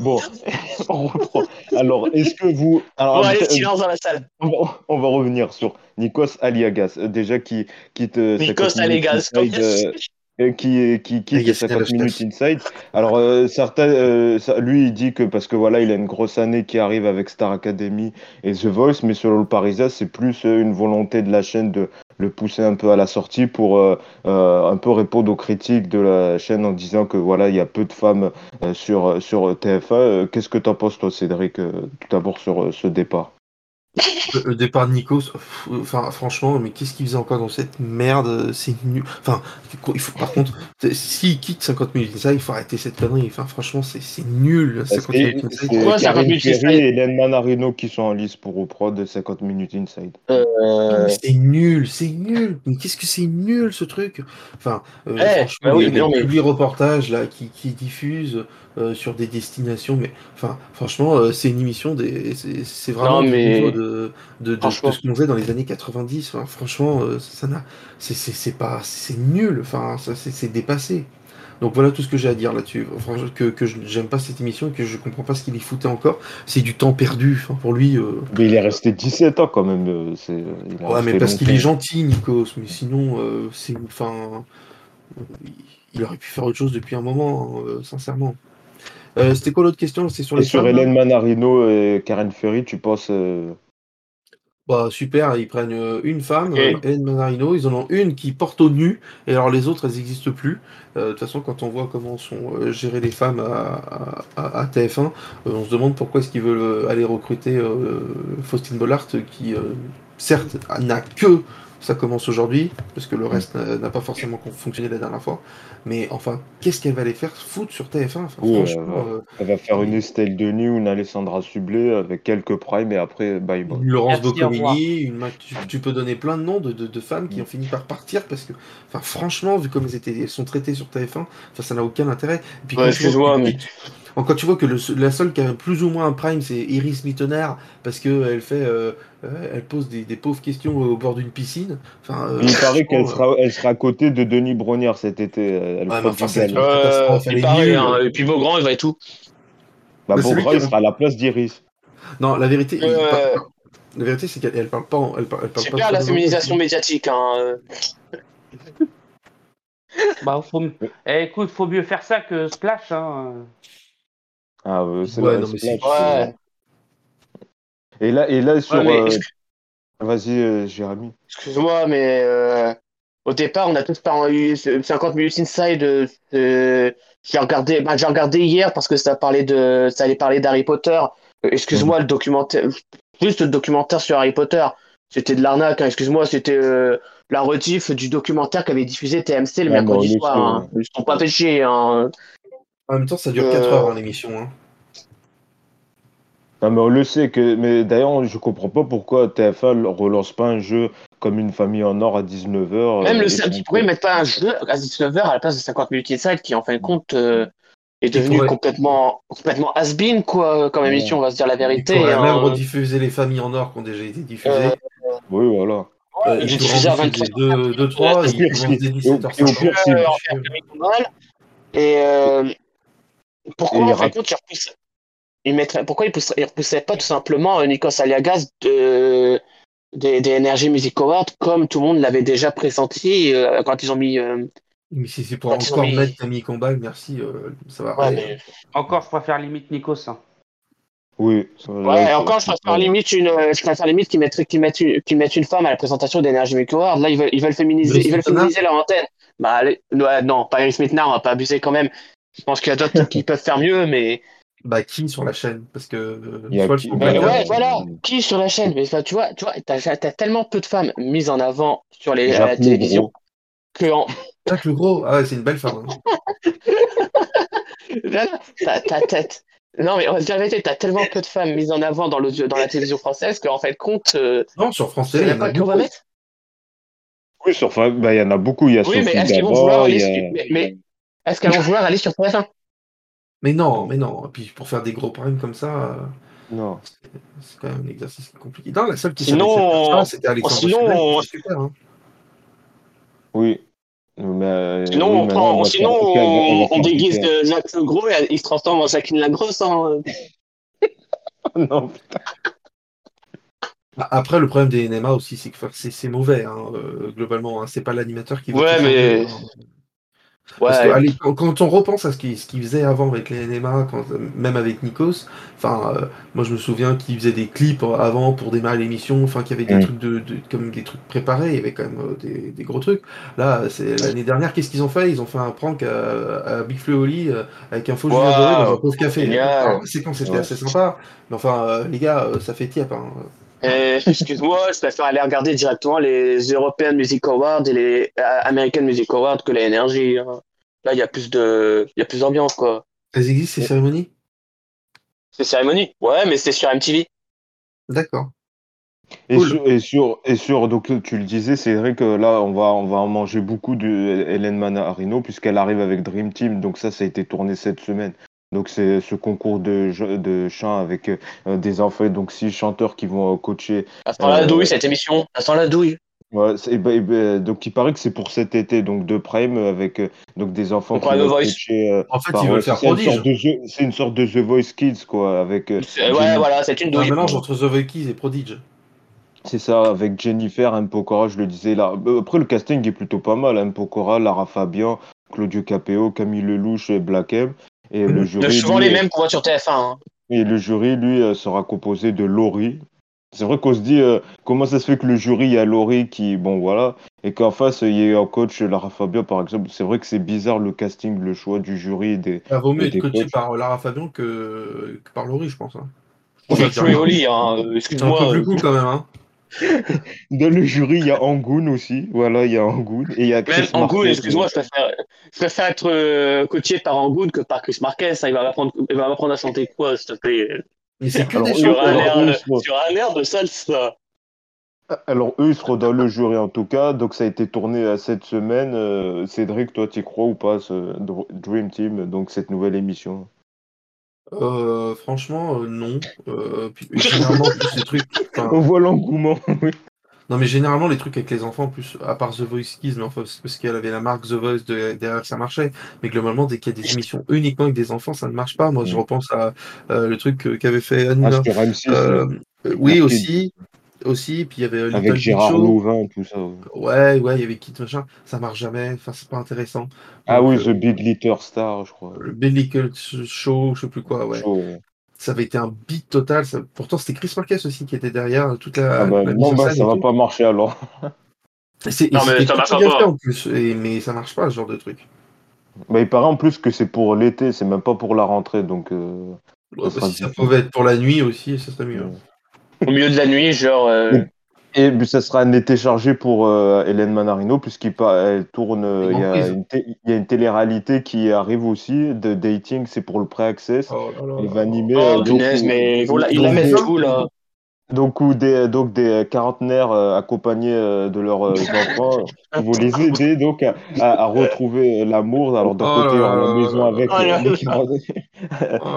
Bon, on reprend. Alors, est-ce que vous. Alors, on va aller silence dans la salle. On va, revenir sur Nikos Aliagas, euh, déjà qui quitte. Nikos Aliagas, euh, qui qui qui 50 minutes inside. Alors euh, certains, euh, lui il dit que parce que voilà il a une grosse année qui arrive avec Star Academy et The Voice, mais selon le Parisien c'est plus une volonté de la chaîne de le pousser un peu à la sortie pour un peu répondre aux critiques de la chaîne en disant que voilà, il y a peu de femmes sur, sur TF1. Qu'est-ce que tu en penses, toi, Cédric, tout d'abord sur ce départ? Le, départ de Nikos, enfin, franchement, mais qu'est-ce qu'il faisait encore dans cette merde C'est nul. Enfin, il faut, par contre, s'il quitte 50 minutes ça, il faut arrêter cette connerie. Enfin, franchement, c'est minul. 50 minutes inside. Pourquoi 50 minutes inside et Hélène Manarino qui sont en lice pour Oprod de 50 minutes inside? Euh... C'est nul, c'est nul. Mais qu'est-ce que c'est nul ce truc? Enfin, euh, eh, franchement, bah oui, il y a des mais... reportages là qui, qui diffusent. Euh, sur des destinations. Mais enfin, franchement, euh, c'est une émission des. C'est vraiment mais... niveau de, de, de, ce qu'on faisait dans les années 90. franchement, euh, ça n'a. C'est pas. C'est nul. Enfin, c'est dépassé. Donc voilà tout ce que j'ai à dire là-dessus. que, que j'aime pas cette émission et que je comprends pas ce qu'il y foutait encore. C'est du temps perdu. Enfin, pour lui. Mais il est resté 17 ans quand même. ouais, mais parce qu'il est gentil, Nikos. Mais sinon, c'est. Enfin. Il aurait pu faire autre chose depuis un moment, hein, sincèrement. Euh, c'était quoi l'autre question? C'est sur les Sur Hélène Manarino et Karen Ferry, tu penses euh, bah, super, ils prennent euh, une femme, Hélène Manarino, ils en ont une qui porte au nu, et alors les autres, elles n'existent plus. de toute façon, quand on voit comment sont gérées les femmes à, à TF1, on se demande pourquoi est-ce qu'ils veulent aller recruter Faustine Bollard, qui, certes, n'a que ça commence aujourd'hui, parce que le reste n'a pas forcément fonctionné la dernière fois. Mais enfin, qu'est-ce qu'elle va aller faire foutre sur TF1 franchement, euh, elle, va, faire une Estelle Denis ou une Alessandra Sublet avec quelques primes et après bye bye. Laurence Boccolini, tu, peux donner plein de noms de, femmes qui ont fini par partir parce que, enfin, franchement, vu comme elles, étaient, elles sont traitées sur TF1, ça n'a aucun intérêt. Et puis, mais... Quand tu vois que la seule qui a plus ou moins un prime, c'est Iris Mittener, parce qu'elle fait, euh, elle pose des, pauvres questions au bord d'une piscine. Enfin, euh, il paraît qu'elle sera, elle sera à côté de Denis Brognard cet été. Elle ouais, enfin, il paraît, hein, et puis Beaugrand, il va et tout. Bah, Beaugrand, il sera à la place d'Iris. Non, la vérité, la vérité, c'est qu'elle parle pas. Elle parle, c'est bien la féminisation médiatique. Hein. bah, faut... eh, écoute, faut mieux faire ça que Splash. Hein. Ah, c'est ouais, non, mais ouais. Et là, et là sur. Euh, vas-y, euh, Jérémy. Excuse-moi, mais euh, au départ, on a tous pas eu 50 minutes inside. j'ai regardé, bah, j'ai regardé hier parce que ça parlait de, ça allait parler d'Harry Potter. excuse-moi, le documentaire, juste le documentaire sur Harry Potter, c'était de l'arnaque. Hein, excuse-moi, c'était la rediff du documentaire qu'avait diffusé TMC le mercredi soir. Hein. Ils sont pas fait chier. Hein. En même temps, ça dure 4 heures hein, l'émission. Non, mais on le sait que. Mais d'ailleurs, je comprends pas pourquoi TF1 relance pas un jeu comme une famille en or à 19h. Même le samedi, pourquoi ils mettent pas un jeu à 19h à la place de 50 minutes inside qui, en fin de compte, euh, est devenu complètement, complètement has-been, quoi, comme émission, on va se dire la vérité. On hein. même rediffuser les familles en or qui ont déjà été diffusées. Euh, oui, voilà. Euh, ils diffusé à 23 2, 3, ils vont 17h50. Et pourquoi, en fin de compte, ils repoussaient, pourquoi ils ne repoussaient pas tout simplement euh, Nikos Aliagas de, des, des Energy Music Awards comme tout le monde l'avait déjà pressenti euh, quand ils ont mis. Euh, mais si c'est pour encore mis... mettre Camille Combal, merci, ça va. Ouais, Encore, je préfère limite Nikos. Hein. Oui. Ouais, encore, je préfère limite une, je préfère limite qu'ils mettent, qu'ils mettent, qu'ils mettent une femme à la présentation d'Energy Music Awards. Là, ils veulent, ils veulent féminiser, ils veulent féminiser leur antenne. Bah, allez, non, pas Iris Mitnar, on va pas abuser quand même. Je pense qu'il y a d'autres qui peuvent faire mieux, mais. Bah, qui sur la chaîne? Parce que. ouais, voilà, qui sur la chaîne? Mais tu vois, tu vois, t'as as tellement peu de femmes mises en avant sur les, la télévision que en. Jacques le gros, ah ouais, c'est une belle femme. Hein. ta, ta tête. Non, mais en vérité, t'as tellement peu de femmes mises en avant dans, dans la télévision française qu'en fait, compte. Euh, non, sur français, il y en a qu'on va mettre Oui, sur bah, il y en a beaucoup. Il y a oui, mais est-ce qu'ils vont vouloir aller... mais, est-ce qu'elles vont vouloir aller sur TF1 Mais non, mais non. Et puis pour faire des gros primes comme ça. Euh, non. C'est quand même un exercice compliqué. Non, la seule qui sinon, c'était Alexandre sinon, super, hein. Oui. Mais, sinon, oui, on, prend, sinon on, on, déguise Jacques le Gros et il se transforme en Jacqueline la Grosse. Hein. non, putain. Après, le problème des NMA aussi, c'est que c'est mauvais, hein, euh, globalement. Hein. C'est pas l'animateur qui veut. Ouais, mais. quand, on repense à ce qu'il faisait avant avec les NMA, même avec Nikos, enfin, euh, moi je me souviens qu'il faisait des clips avant pour démarrer l'émission, enfin qu'il y avait des mm. trucs de, comme des trucs préparés, il y avait quand même euh, des, gros trucs. Là, c'est l'année dernière, qu'est-ce qu'ils ont fait? Ils ont fait un prank à, Big Flo Oli euh, avec un faux wow, Julien Doré dans un pauvre café. C'est quand c'était assez sympa, mais enfin, les gars, ça fait tiep. Hein. Excuse-moi, je préfère aller regarder directement les European Music Awards et les euh, American Music Awards que les NRJ. Hein. Là, il y a plus de, il y a plus d'ambiance, quoi. Elles existent, ces cérémonies Ces cérémonies Ouais, mais c'est sur MTV. D'accord. Et, sur, et, sur, et sur, donc tu le disais, c'est vrai que là, on va, on va en manger beaucoup de Hélène Manarino, puisqu'elle arrive avec Dream Team, donc ça, ça a été tourné cette semaine. Donc c'est ce concours de, de chant avec euh, des enfants, donc six chanteurs qui vont euh, coacher. À ce la douille, cette émission. À ce la douille. Ouais, donc il paraît que c'est pour cet été, donc de Prime avec euh, donc des enfants qui vont coacher. en fait, ils veulent faire prodige. C'est une sorte de The Voice Kids quoi, avec. ouais, voilà, c'est une douille. Un mélange entre The Voice Kids et Prodige. C'est ça, avec Jennifer, M. Pokora, je le disais là. Après, le casting est plutôt pas mal. M. Pokora, Lara Fabian, Claudio Capeo, Camille Lelouch et Black M. Et le jury, souvent les mêmes qu'on voit sur TF1. Hein. Et le jury, lui, euh, sera composé de Laurie. C'est vrai qu'on se dit euh, comment ça se fait que le jury, il y a Laurie qui, bon voilà, et qu'en face, il y a un coach, Lara Fabian par exemple. C'est vrai que c'est bizarre le casting, le choix du jury. Des, Il vaut mieux être coaché par Lara Fabian que, par Laurie, je pense. Hein. Je hein, excuse-moi. un peu plus cool quand même. Hein. Dans le jury, il y a Angoun aussi. Voilà, il y a Angoun. Et il y a Chris Même Angoun, excuse-moi, je préfère, être euh, coaché par Angoun que par Chris Marquez. il va m'apprendre à chanter quoi, s'il te plaît? Mais c'est que des sur, un air, sur un air de salsa. Alors, eux, ils seront dans le jury en tout cas. Donc, ça a été tourné à cette semaine. Euh, Cédric, toi, tu y crois ou pas, ce Dream Team, donc cette nouvelle émission? Euh, franchement, euh, non. Euh, généralement, plus les trucs. On voit l'engouement, oui. Non, mais généralement, les trucs avec les enfants, plus, à part The Voice Kids, mais enfin, parce qu'elle avait la marque The Voice derrière, ça marchait. Mais globalement, dès qu'il y a des émissions uniquement avec des enfants, ça ne marche pas. Moi, je repense à le truc qu'avait fait Anna. Ah, oui, aussi aussi, puis il y avait Avec Gérard Louvain, tout ça. Ouais, ouais, il y avait Kit machin, ça marche jamais, enfin c'est pas intéressant. Ah oui, The Big Little Star, je crois. Le Big Little Show, je sais plus quoi, ouais. Ça avait été un beat total. Pourtant, c'était Chris Marquez aussi qui était derrière toute la. Ah bah, non, bah, ça va pas marcher alors. non, mais ça marche pas. en plus, mais ça marche pas ce genre de truc. Bah, il paraît en plus que c'est pour l'été, c'est même pas pour la rentrée, donc. Euh, ça, si ça pouvait être pour la nuit aussi, ça serait mieux au milieu de la nuit, genre. Euh, et, ça sera un été chargé pour euh, Hélène Manarino, puisqu'il tourne. Il y, a une il y, a une télé-réalité qui arrive aussi de dating, c'est pour le pré-access. Oh il va animer. Oh, euh, mais il la met tout là. Donc, ou des, donc des quarantenaires accompagnés de leurs enfants vont les aider donc à, retrouver l'amour. Alors d'un oh côté, la maison avec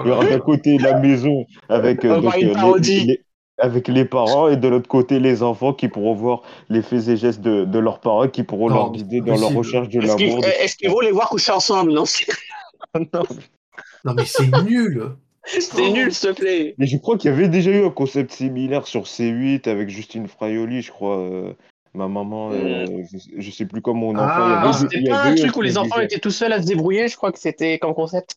il y aura d'un côté la maison avec donc, les, avec les parents et de l'autre côté les enfants qui pourront voir les faits et gestes de, de leurs parents qui pourront leur guider dans leur recherche de l'amour. Est-ce qu'ils vont les voir coucher ensemble Non, non. non mais c'est nul C'est nul, s'il te plaît Mais je crois qu'il y avait déjà eu un concept similaire sur C8 avec Justine Fraioli, je crois. Euh, ma maman, euh, hmm. je, sais plus comment mon enfant. Ah, c'était pas un truc où les enfants étaient tout seuls à se débrouiller, je crois que c'était comme concept.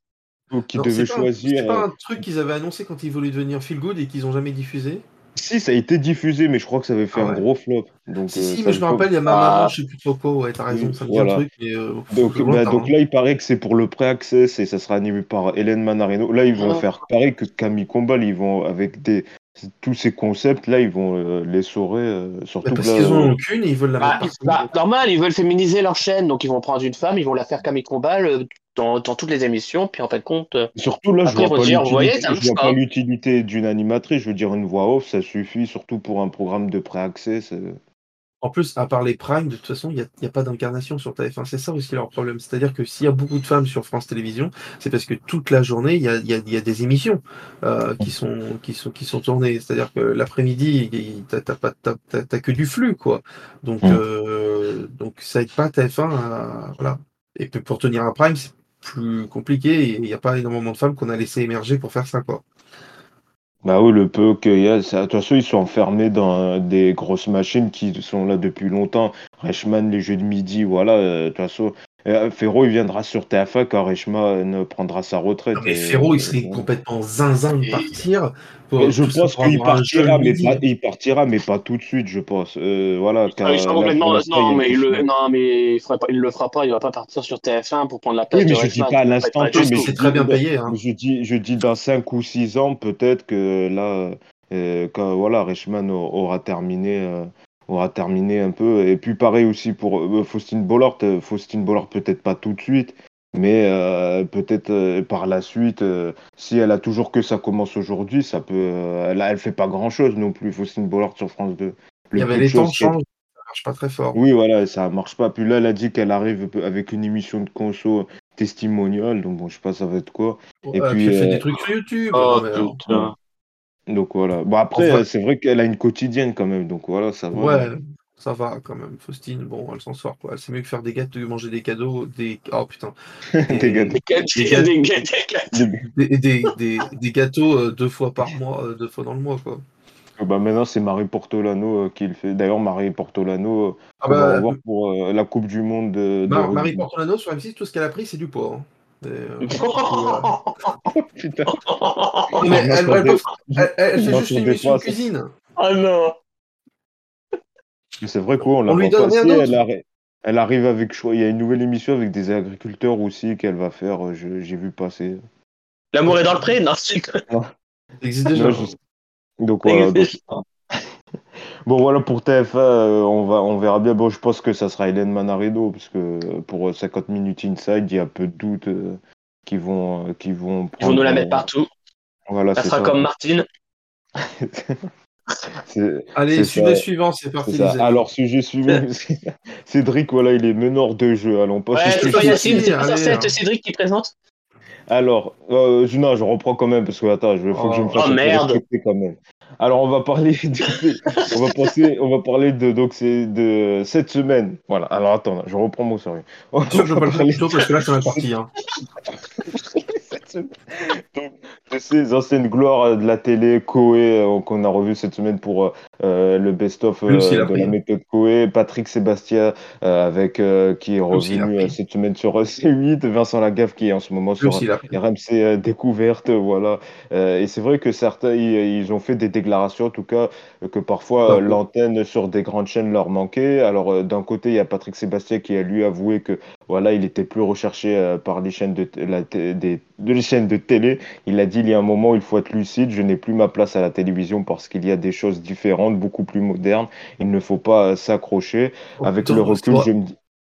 Ou qui devaient choisir. C'est pas un truc qu'ils avaient annoncé quand ils voulaient devenir Feel Good et qu'ils ont jamais diffusé si, ça a été diffusé, mais je crois que ça avait fait ah un gros flop. Donc, si, si, euh, mais je me rappelle, il y a ma maman, je sais plus trop quoi, ouais, t'as raison, ça me dit un truc. Euh, donc, bah, donc là, il paraît que c'est pour le pré-access et ça sera animé par Hélène Manarino. Là, ils vont ah. faire pareil que Camille Combal, ils vont avec des. Tous ces concepts là, ils vont euh, les saurer, surtout parce qu'ils ont aucune et ils veulent la bah, bah, normal, ils veulent féminiser leur chaîne, donc ils vont prendre une femme, ils vont la faire Camille Combal, dans, dans, toutes les émissions, puis en fait compte. Euh, surtout là, je vois pas l'utilité d'une animatrice. Je veux dire, une voix off, ça suffit, surtout pour un programme de pré-accès. En plus, à part les primes, de toute façon, il n'y a, a, pas d'incarnation sur TF1. C'est ça aussi leur problème. C'est-à-dire que s'il y a beaucoup de femmes sur France Télévisions, c'est parce que toute la journée, il y a, y, a, y a, des émissions euh, qui, sont, qui, sont, qui sont tournées. C'est-à-dire que l'après-midi, tu n'as que du flux, quoi. Donc, mm. euh, donc ça aide pas TF1 à, voilà. Et pour tenir un prime, c'est plus compliqué et il n'y a pas énormément de femmes qu'on a laissé émerger pour faire ça, quoi. Bah oui, le peu qu'il y a, de toute façon, ils sont enfermés dans des grosses machines qui sont là depuis longtemps. Reichmann, les jeux de midi, voilà, euh, de toute façon, Ferro, il viendra sur TF1 quand Reichmann prendra sa retraite. mais Ferro, il serait complètement zinzin de partir. je pense qu'il partira, mais pas, il partira, mais pas tout de suite, je pense. Euh, voilà. Ah, non, mais il le, non, mais il, fera pas, il le fera pas. Il va pas partir sur TF1 pour prendre la place. Oui, mais je dis pas à l'instant T, mais c'est très bien payé. Hein. Je dis, je dis dans 5 ou 6 ans, peut-être que là, euh, quand voilà, Reichmann aura terminé aura terminé un peu. Et puis pareil aussi pour euh, Faustine Bollard. Euh, Faustine Bollard peut-être pas tout de suite, mais euh, peut-être par la suite, si elle a toujours que ça commence aujourd'hui, ça peut. elle, elle fait pas grand chose non plus, Faustine Bollard sur France 2. Il y avait les temps ça marche pas très fort. Oui, voilà, ça marche pas. Puis là, elle a dit qu'elle arrive avec une émission de conso testimonial, donc bon, je sais pas ça va être quoi. et puis, elle fait des trucs sur YouTube. Oh, donc voilà. Bon, après, c'est vrai qu'elle a une quotidienne quand même, donc voilà, ça va. Ouais, ça va quand même. Faustine, bon, elle s'en sort quoi. C'est mieux que faire des gâteaux, manger des cadeaux, des. Oh putain. Des, gâteaux. Des, gâteaux euh, deux fois par mois, euh, deux fois dans le mois quoi. Bah maintenant c'est Marie Portolano euh, qui le fait. D'ailleurs Marie Portolano, ah on va bah, voir pour la Coupe du Monde de, Marie Portolano sur M6 tout ce qu'elle a pris c'est du poids. Hein. Euh, Putain. Mais elle, elle, elle, fait juste une émission de cuisine. Oh non. C'est vrai quoi, on l'a pas passé. Elle, elle, arrive avec, il y a une nouvelle émission avec des agriculteurs aussi qu'elle va faire. Euh, j'ai vu passer. L'amour est dans le pré, non, c'est existe déjà. Donc voilà. Bon voilà pour TF1, euh, on, va, on verra bien. Bon, je pense que ça sera Hélène Manarido, parce que pour 50 minutes inside, il y a peu de doutes euh, qui vont, euh, qui vont. Ils vont nous la mettre partout. Voilà, ça sera comme Martine. Allez, sujet suivant, c'est parti. Alors, sujet suivant, Cédric, voilà, il est meneur de jeu. Allons pas. Ouais, Yacine, c'est hein. Cédric qui présente. Alors, euh, non, je reprends quand même parce que attends, il faut que je me fasse oh, merde. quand même. Alors, on va parler de, on va passer, on va parler de donc c'est de cette semaine. Voilà. Alors attends, je reprends mon sérieux. Je vais pas le faire parce que là, c'est ma partie. Hein. de ces anciennes gloires de la télé, Koé, euh, qu'on a revu cette semaine pour euh, le best-of de la méthode Koé, Patrick Sébastien avec qui est revenu cette semaine sur C8, Vincent Lagaffe qui est en ce moment sur RMC Découverte, voilà. et c'est vrai que certains ils, ont fait des déclarations, en tout cas, que parfois l'antenne sur des grandes chaînes leur manquait. Alors d'un côté, il y a Patrick Sébastien qui a lui avoué que voilà, il était plus recherché par les chaînes de, la, des, de les chaînes de télé. Il a dit il y a un moment, il faut être lucide, je n'ai plus ma place à la télévision parce qu'il y a des choses différentes, beaucoup plus modernes. Il ne faut pas s'accrocher. Avec le recul, je me dis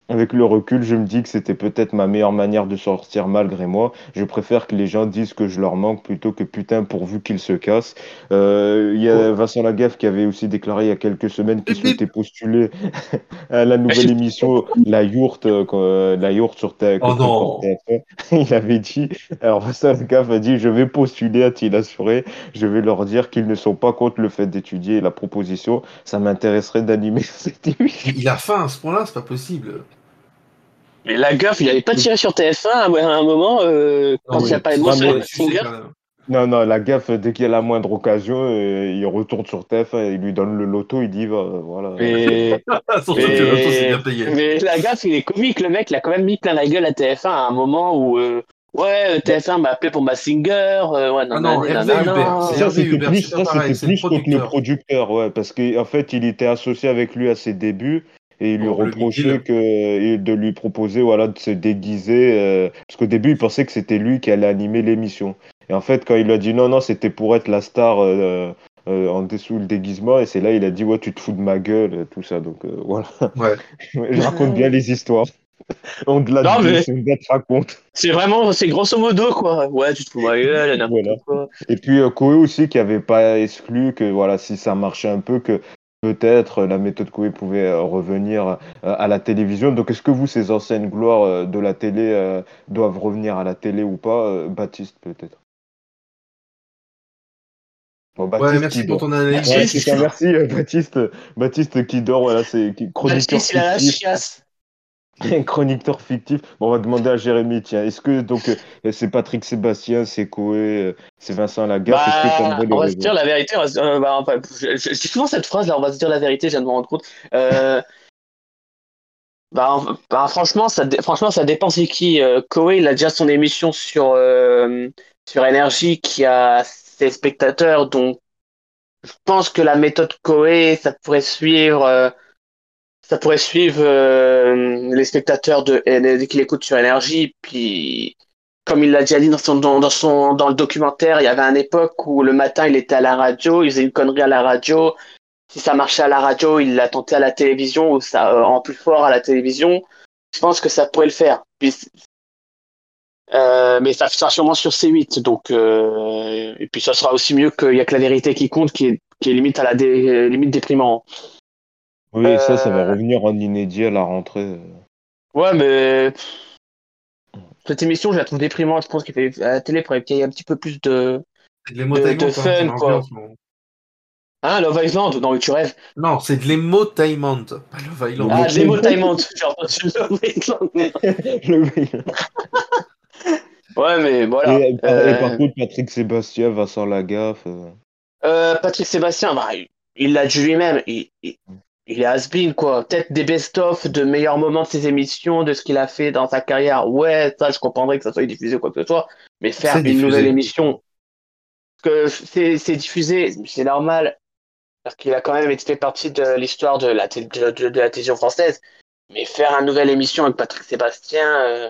avec le recul, je me dis que c'était peut-être ma meilleure manière de sortir malgré moi. Je préfère que les gens disent que je leur manque plutôt que putain pourvu qu'ils se cassent. Euh, il y a Vincent Lagaffe qui avait aussi déclaré il y a quelques semaines qu'il souhaitait postuler à la nouvelle émission La Yourte, euh, la Yourte sur TF1. Oh il avait dit, alors Vincent Lagaffe a dit, je vais postuler, a-t-il assuré. Je vais leur dire qu'ils ne sont pas contre le fait d'étudier la proposition. Ça m'intéresserait d'animer cette émission. Il a faim à ce point-là, c'est pas possible. Mais la gaffe, il n'avait pas tiré sur TF1 à un moment euh, quand il n'y a pas de Singer Non, non, la gaffe, dès qu'il y a la moindre occasion, euh, il retourne sur TF1, il lui donne le loto, il dit, voilà. Mais... mais... la gaffe, il est comique, le mec, il a quand même mis plein la gueule à TF1 à un moment où. Euh, ouais, TF1 m'a appelé pour ma singer. ouais, non, ah non, c'était plus, plus contre le producteur, ouais, parce qu'en fait, il était associé avec lui à ses débuts et il lui reprochait que, de lui proposer voilà, de se déguiser. Euh, parce qu'au début, il pensait que c'était lui qui allait animer l'émission. Et en fait, quand il lui a dit non, non, c'était pour être la star euh, euh, en dessous le déguisement, et c'est là il a dit ouais, tu te fous de ma gueule, tout ça. Donc voilà. Ouais. Je raconte bien les histoires. On de la raconte. C'est vraiment, c'est grosso modo quoi. Ouais, tu te fous de ma gueule, n'importe quoi. Et puis Koé aussi qui avait pas exclu que voilà, si ça marchait un peu, que peut-être la méthode Coué pouvait euh, revenir euh, à la télévision. Donc est-ce que vous, ces anciennes gloires euh, de la télé, doivent revenir à la télé ou pas Baptiste peut-être? Baptiste merci pour ton analyse. merci Baptiste. Baptiste qui dort, voilà, c'est chroniqueur. Baptiste, il a la chiasse. Un chroniqueur fictif. Bon, on va demander à Jérémy, tiens, est-ce que donc euh, c'est Patrick Sébastien, c'est Koé, euh, c'est Vincent est-ce que bah, On va se dire la vérité. On euh, bah, je, souvent cette phrase là, on va se dire la vérité, je viens de me rendre compte. bah, bah, franchement, ça, franchement, ça dépend c'est qui. Koei, il a déjà son émission sur, sur Énergie qui a ses spectateurs, donc je pense que la méthode Koei, ça pourrait suivre, ça pourrait suivre les spectateurs de qui l'écoutent sur Énergie. Puis, comme il l'a déjà dit dans son, dans, son, dans le documentaire, il y avait une époque où le matin il était à la radio, il faisait une connerie à la radio, si ça marchait à la radio, il l'a tenté à la télévision ou ça euh, en plus fort à la télévision, je pense que ça pourrait le faire. Euh, mais ça sera sûrement sur C8, donc euh, et puis ça sera aussi mieux qu'il y a que la vérité qui compte, qui est, qui est limite à la limite déprimant. Oui, ça, ça va revenir en inédit à la rentrée. Ouais, mais cette émission, je la trouve déprimante. Je pense qu'à la télé, il faudrait qu'il y ait un petit peu plus de, de, de hein, fun, quoi. Ah, Love Island Non, mais tu rêves. Non, c'est de l'émotainment, pas Love Island. Ah, de l'émotainment. J'ai entendu Love Island. ouais, mais voilà. Et, euh... par contre, Patrick Sébastien, Vincent Lagaffe. Euh... Euh, Patrick Sébastien, bah, il l'a dit lui-même. Il, il, il, est has-been, quoi. Peut-être des best-of de meilleurs moments de ses émissions, de ce qu'il a fait dans sa carrière. Ouais, ça, je comprendrais que ça soit diffusé ou quoi que ce soit. Mais faire une nouvelle émission. que c'est diffusé, c'est normal parce qu'il a quand même été fait partie de l'histoire de la, de, la télévision française. Mais faire une nouvelle émission avec Patrick Sébastien. Euh,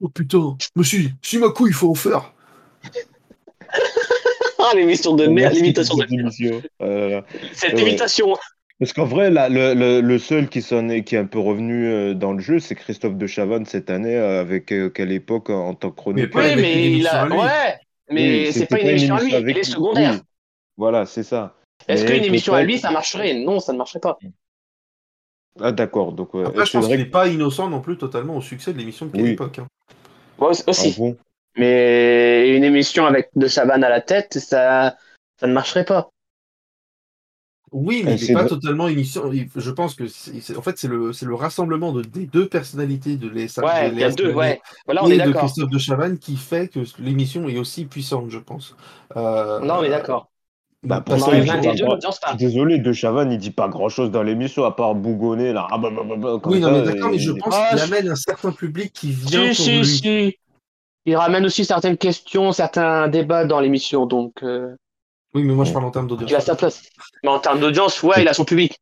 oh putain, monsieur, si ma couille, il faut en faire. ah, l'émission de merde, l'imitation de merde. Cette imitation. Parce qu'en vrai, le, le, seul qui, est, qui est un peu revenu euh, dans le jeu, c'est Christophe de Chavannes cette année, euh, avec quelle époque en tant que chroniqueur. Oui, mais il a. Ouais, mais c'est pas une émission à lui, il est secondaire. Voilà, c'est ça. Est-ce qu'une émission à lui, ça marcherait? Non, ça ne marcherait pas. Ah d'accord. Donc, Après, je pense qu'il n'est pas innocent non plus totalement au succès de l'émission de quelle époque. Hein. aussi. Ah Mais une émission avec de Chavannes à la tête, ça, ça ne marcherait pas. Oui, mais il n'est pas totalement émission. Je pense que, en fait, c'est le, le rassemblement de, des deux personnalités de les. Ouais, il y a deux, ouais. Voilà, on et est de Christophe de Chavannes qui fait que l'émission est aussi puissante, je pense. Euh, non, mais d'accord. Bah, pour ça, Désolé, De Chavannes, il dit pas grand chose dans l'émission à part bougonner là. Ah, bah, bah, bah, oui, non, mais d'accord, mais je pense qu'il ah, amène un certain public qui vient. Si, si, si. Il ramène aussi certaines questions, certains débats dans l'émission, donc. Euh, oui, mais moi je parle en termes d'audience. Il a sa place. Mais en termes d'audience, ouais, il a son public.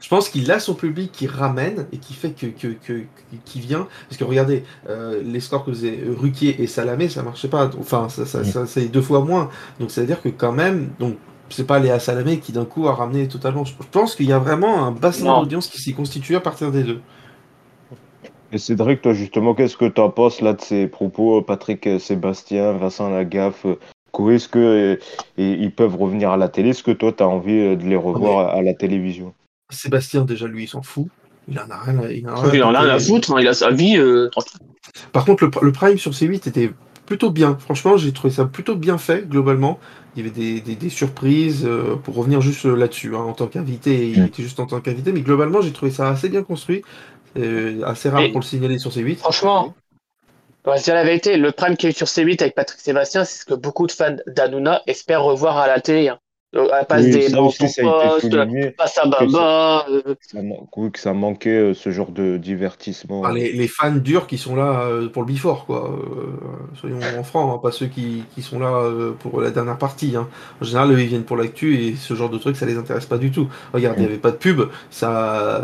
Je pense qu'il a son public qui ramène et qui fait que, que, que qui vient. Parce que regardez, euh, les scores que faisaient Ruquier et Salamé, ça marchait pas. Enfin, ça, ça, ça c'est deux fois moins. Donc, c'est à dire que quand même, donc c'est pas Léa Salamé qui d'un coup a ramené totalement. Je pense qu'il y a vraiment un bassin d'audience qui s'est constitué à partir des deux. Et Cédric, toi justement, qu'est-ce que tu en penses là de ces propos, Patrick Sébastien, Vincent Lagaffe Est-ce que ils peuvent revenir à la télé? Est-ce que toi tu as envie de les revoir à la télévision? Sébastien, déjà lui, il s'en fout. Il en a rien à, il en a rien à foutre, hein, il a sa vie. Euh, Par contre, le, le, Prime sur C8 était plutôt bien. Franchement, j'ai trouvé ça plutôt bien fait, globalement il y avait des, surprises euh, pour revenir juste là-dessus hein, en tant qu'invité il mm. était juste en tant qu'invité mais globalement j'ai trouvé ça assez bien construit euh, assez rare pour le signaler sur C8 franchement pour dire la vérité le prime qui est sur C8 avec Patrick Sébastien c'est ce que beaucoup de fans d'Anouna espèrent revoir à la télé hein. Euh, elle passe des ça aussi, ça poste, passe à Baba. Que ça, euh. que ça manquait euh, ce genre de divertissement. Ah, les, les, fans durs qui sont là pour le before, quoi. soyons en franc, hein, pas ceux qui, qui, sont là pour la dernière partie. Hein. En général, eux, ils viennent pour l'actu et ce genre de trucs, ça les intéresse pas du tout. Regarde, il n'y avait pas de pub, ça,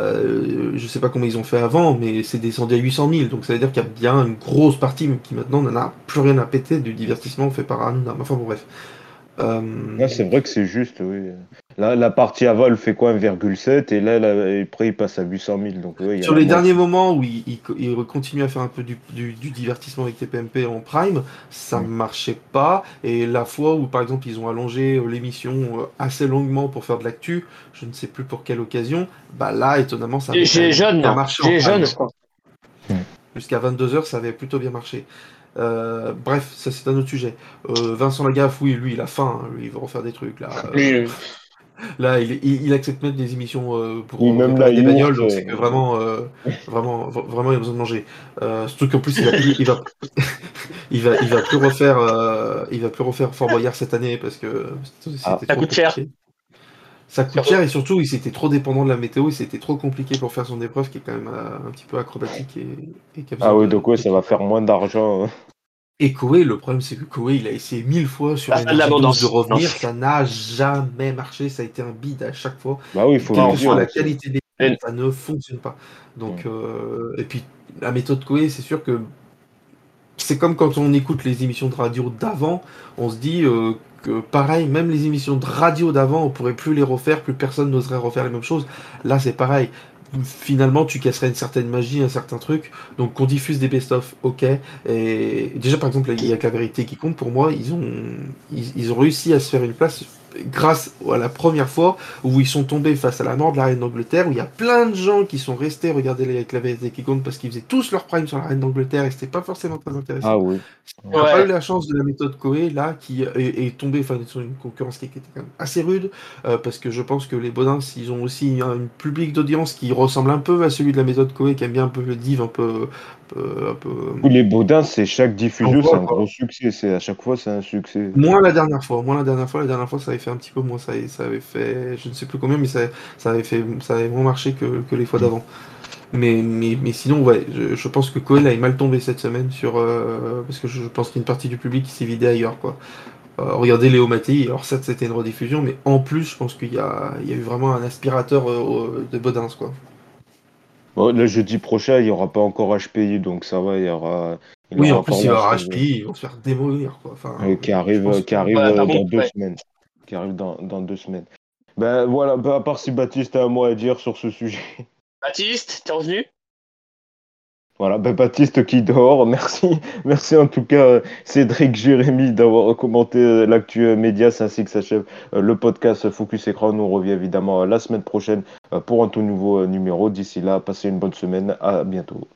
je sais pas comment ils ont fait avant, mais c'est descendu à 800 000, donc ça veut dire qu'il y a bien une grosse partie qui maintenant n'en a plus rien à péter du divertissement fait par Hanouna. Enfin bon, bref. Euh... c'est vrai que c'est juste, oui. Là, la partie avant, elle fait quoi 1,7 et là, là, après, il passe à 800 000. Donc, Sur les derniers moments où il, il, continue à faire un peu du, du, divertissement avec TPMP en prime, ça ne marchait pas. Et la fois où, par exemple, ils ont allongé euh, l'émission euh, assez longuement pour faire de l'actu, je ne sais plus pour quelle occasion, bah là, étonnamment, ça a jeune, marché. jeune, je crois. Jusqu'à 22h, ça avait plutôt bien marché. Euh, bref, ça c'est un autre sujet. Euh, Vincent Lagaffe, oui, lui, il a faim, hein, lui, il veut refaire des trucs là. Euh, là, il, il, accepte mettre des émissions pour même là, des bagnoles, donc c'est que vraiment, vraiment, vraiment, il a besoin de manger. surtout qu'en plus, il va, plus, il va, il va, il va plus refaire, il va plus refaire Fort Boyard cette année parce que ah. ça coûte cher. Ça coûte cher et surtout, il s'était trop dépendant de la météo, et c'était trop compliqué pour faire son épreuve qui est quand même un petit peu acrobatique et, Ah oui, donc ouais, ça va faire moins d'argent. Hein. Et Koé, le problème c'est que Koé, il a essayé mille fois sur une de revenir, ça n'a jamais marché, ça a été un bide à chaque fois. Bah oui, il faut voir la qualité des ça ne fonctionne pas. Donc, euh, et puis la méthode Koé, c'est sûr que c'est comme quand on écoute les émissions de radio d'avant, on se dit euh, que pareil, même les émissions de radio d'avant, on pourrait plus les refaire, plus personne n'oserait refaire les mêmes choses. Là, c'est pareil finalement tu casserais une certaine magie, un certain truc. Donc qu'on diffuse des best-of, ok. Et déjà par exemple, il y a que la vérité qui compte. Pour moi, ils ont, ils ont réussi à se faire une place grâce à la première fois où ils sont tombés face à la mort de la reine d'Angleterre, où il y a plein de gens qui sont restés regarder avec la vérité qui compte parce qu'ils faisaient tous leur prime sur la reine d'Angleterre et c'était pas forcément très intéressant. Ah oui. On n'a pas eu la chance de la méthode Coé là qui est, tombée enfin, sur une concurrence qui était quand même assez rude euh, parce que je pense que les Bodins ils ont aussi un public d'audience qui ressemble un peu à celui de la méthode Coé qui aime bien un peu le div un peu un peu... Les Baudins, c'est chaque diffusion, c'est un gros succès. C'est à chaque fois, c'est un succès. Moins la dernière fois. Moins la dernière fois. La dernière fois, ça avait fait un petit peu moins. Ça, ça avait fait, je ne sais plus combien, mais ça, ça avait fait, ça avait moins marché que, que les fois d'avant. Mais, mais, mais, sinon, ouais, je, je pense que Cohen est mal tombé cette semaine sur euh, parce que je pense qu'il y a une partie du public qui s'est vidée ailleurs, quoi. Euh, regardez Léo Mattei, alors ça c'était une rediffusion, mais en plus, je pense qu'il y a, il y a eu vraiment un aspirateur euh, de Bodins, quoi le jeudi prochain, il n'y aura pas encore HPI, donc ça va, il y aura. oui, en plus, il y aura HPI, ils vont se faire démolir. Quoi. Enfin, qui arrive, qui arrive dans deux semaines. Qui arrive dans, dans deux semaines. Ben voilà, ben, à part si Baptiste a un mot à dire sur ce sujet. Baptiste, t'es revenu? Voilà, ben Baptiste qui dort. Merci, merci en tout cas Cédric Jérémy d'avoir commenté euh, l'actu euh, média. Ainsi que s'achève euh, le podcast Focus Écran. Nous revient évidemment la semaine prochaine pour un tout nouveau numéro. D'ici là, passez une bonne semaine. À bientôt.